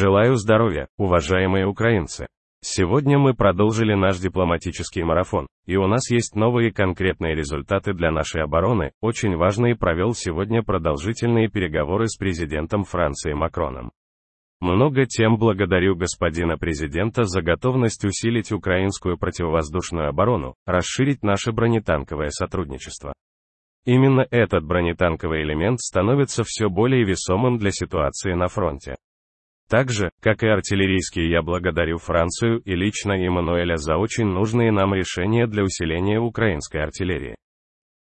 Желаю здоровья, уважаемые украинцы. Сегодня мы продолжили наш дипломатический марафон, и у нас есть новые конкретные результаты для нашей обороны. Очень важный провел сегодня продолжительные переговоры с президентом Франции Макроном. Много тем благодарю господина президента за готовность усилить украинскую противовоздушную оборону, расширить наше бронетанковое сотрудничество. Именно этот бронетанковый элемент становится все более весомым для ситуации на фронте. Так же, как и артиллерийские, я благодарю Францию и лично Эммануэля за очень нужные нам решения для усиления украинской артиллерии.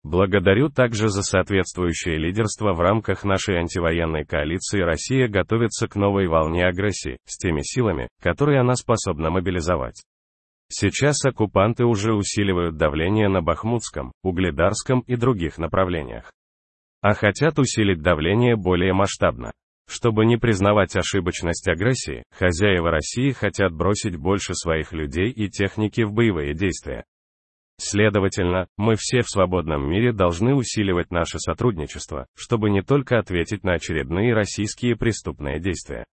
Благодарю также за соответствующее лидерство в рамках нашей антивоенной коалиции Россия готовится к новой волне агрессии, с теми силами, которые она способна мобилизовать. Сейчас оккупанты уже усиливают давление на Бахмутском, Угледарском и других направлениях. А хотят усилить давление более масштабно. Чтобы не признавать ошибочность агрессии, хозяева России хотят бросить больше своих людей и техники в боевые действия. Следовательно, мы все в свободном мире должны усиливать наше сотрудничество, чтобы не только ответить на очередные российские преступные действия.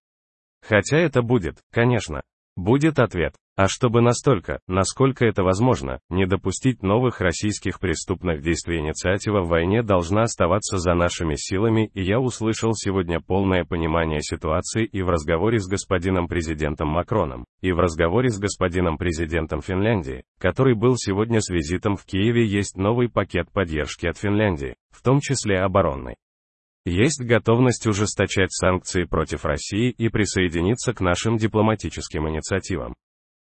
Хотя это будет, конечно, будет ответ, а чтобы настолько, насколько это возможно, не допустить новых российских преступных действий инициатива в войне должна оставаться за нашими силами, и я услышал сегодня полное понимание ситуации и в разговоре с господином президентом Макроном, и в разговоре с господином президентом Финляндии, который был сегодня с визитом в Киеве есть новый пакет поддержки от Финляндии, в том числе оборонной. Есть готовность ужесточать санкции против России и присоединиться к нашим дипломатическим инициативам.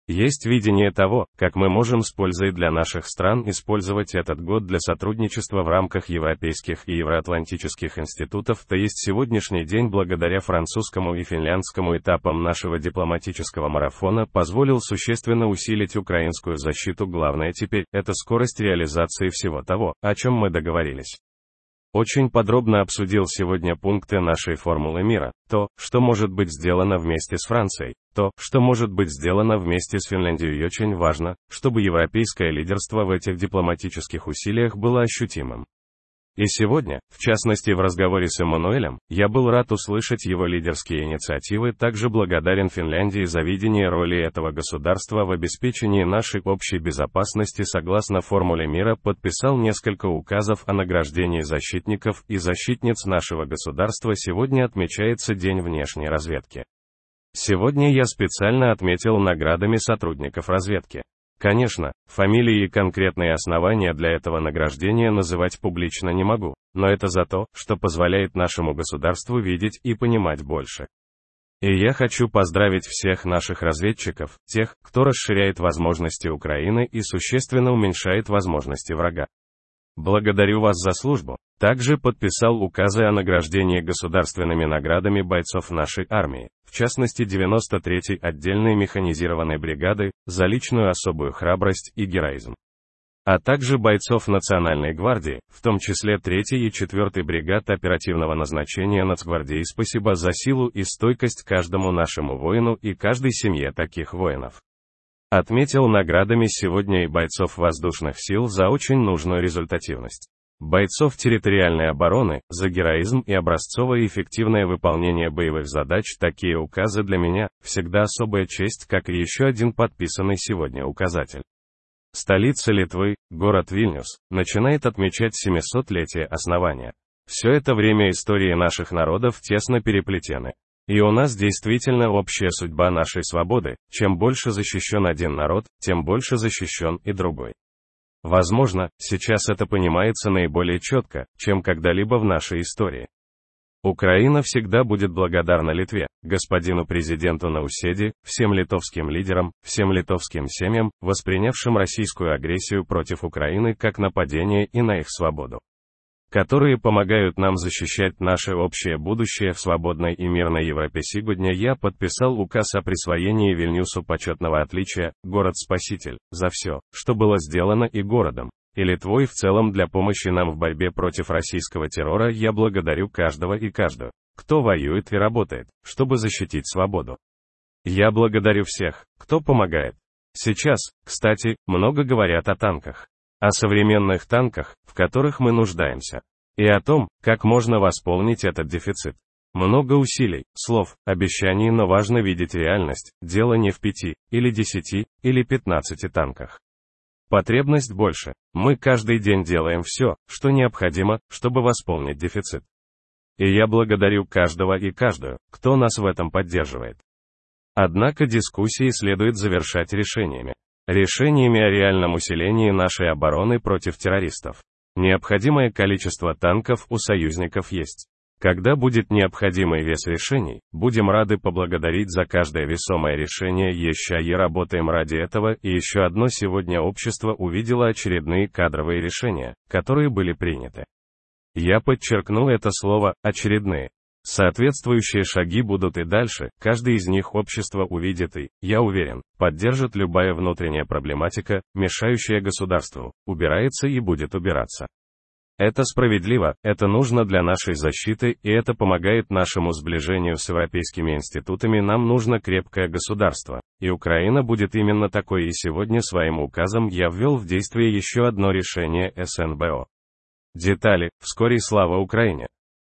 Есть видение того, как мы можем с пользой для наших стран использовать этот год для сотрудничества в рамках европейских и евроатлантических институтов, то есть сегодняшний день благодаря французскому и финляндскому этапам нашего дипломатического марафона позволил существенно усилить украинскую защиту. Главное теперь – это скорость реализации всего того, о чем мы договорились очень подробно обсудил сегодня пункты нашей формулы мира, то, что может быть сделано вместе с Францией, то, что может быть сделано вместе с Финляндией. И очень важно, чтобы европейское лидерство в этих дипломатических усилиях было ощутимым. И сегодня, в частности в разговоре с Эммануэлем, я был рад услышать его лидерские инициативы, также благодарен Финляндии за видение роли этого государства в обеспечении нашей общей безопасности согласно формуле мира подписал несколько указов о награждении защитников и защитниц нашего государства сегодня отмечается День внешней разведки. Сегодня я специально отметил наградами сотрудников разведки. Конечно, фамилии и конкретные основания для этого награждения называть публично не могу, но это за то, что позволяет нашему государству видеть и понимать больше. И я хочу поздравить всех наших разведчиков, тех, кто расширяет возможности Украины и существенно уменьшает возможности врага. Благодарю вас за службу. Также подписал указы о награждении государственными наградами бойцов нашей армии, в частности 93-й отдельной механизированной бригады, за личную особую храбрость и героизм. А также бойцов Национальной гвардии, в том числе 3-й и 4-й бригад оперативного назначения Нацгвардии. Спасибо за силу и стойкость каждому нашему воину и каждой семье таких воинов. Отметил наградами сегодня и бойцов воздушных сил за очень нужную результативность. Бойцов территориальной обороны, за героизм и образцовое эффективное выполнение боевых задач такие указы для меня, всегда особая честь, как и еще один подписанный сегодня указатель. Столица Литвы, город Вильнюс, начинает отмечать 700-летие основания. Все это время истории наших народов тесно переплетены. И у нас действительно общая судьба нашей свободы, чем больше защищен один народ, тем больше защищен и другой. Возможно, сейчас это понимается наиболее четко, чем когда-либо в нашей истории. Украина всегда будет благодарна Литве, господину президенту Науседи, всем литовским лидерам, всем литовским семьям, воспринявшим российскую агрессию против Украины как нападение и на их свободу которые помогают нам защищать наше общее будущее в свободной и мирной Европе. Сегодня я подписал указ о присвоении Вильнюсу почетного отличия «Город-спаситель» за все, что было сделано и городом, и Литвой в целом для помощи нам в борьбе против российского террора. Я благодарю каждого и каждую, кто воюет и работает, чтобы защитить свободу. Я благодарю всех, кто помогает. Сейчас, кстати, много говорят о танках о современных танках, в которых мы нуждаемся, и о том, как можно восполнить этот дефицит. Много усилий, слов, обещаний, но важно видеть реальность. Дело не в пяти, или десяти, или пятнадцати танках. Потребность больше. Мы каждый день делаем все, что необходимо, чтобы восполнить дефицит. И я благодарю каждого и каждую, кто нас в этом поддерживает. Однако дискуссии следует завершать решениями. Решениями о реальном усилении нашей обороны против террористов. Необходимое количество танков у союзников есть. Когда будет необходимый вес решений, будем рады поблагодарить за каждое весомое решение еще и работаем ради этого, и еще одно сегодня общество увидело очередные кадровые решения, которые были приняты. Я подчеркну это слово «очередные». Соответствующие шаги будут и дальше, каждый из них общество увидит и, я уверен, поддержит любая внутренняя проблематика, мешающая государству, убирается и будет убираться. Это справедливо, это нужно для нашей защиты, и это помогает нашему сближению с европейскими институтами. Нам нужно крепкое государство. И Украина будет именно такой, и сегодня своим указом я ввел в действие еще одно решение СНБО. Детали, вскоре слава Украине.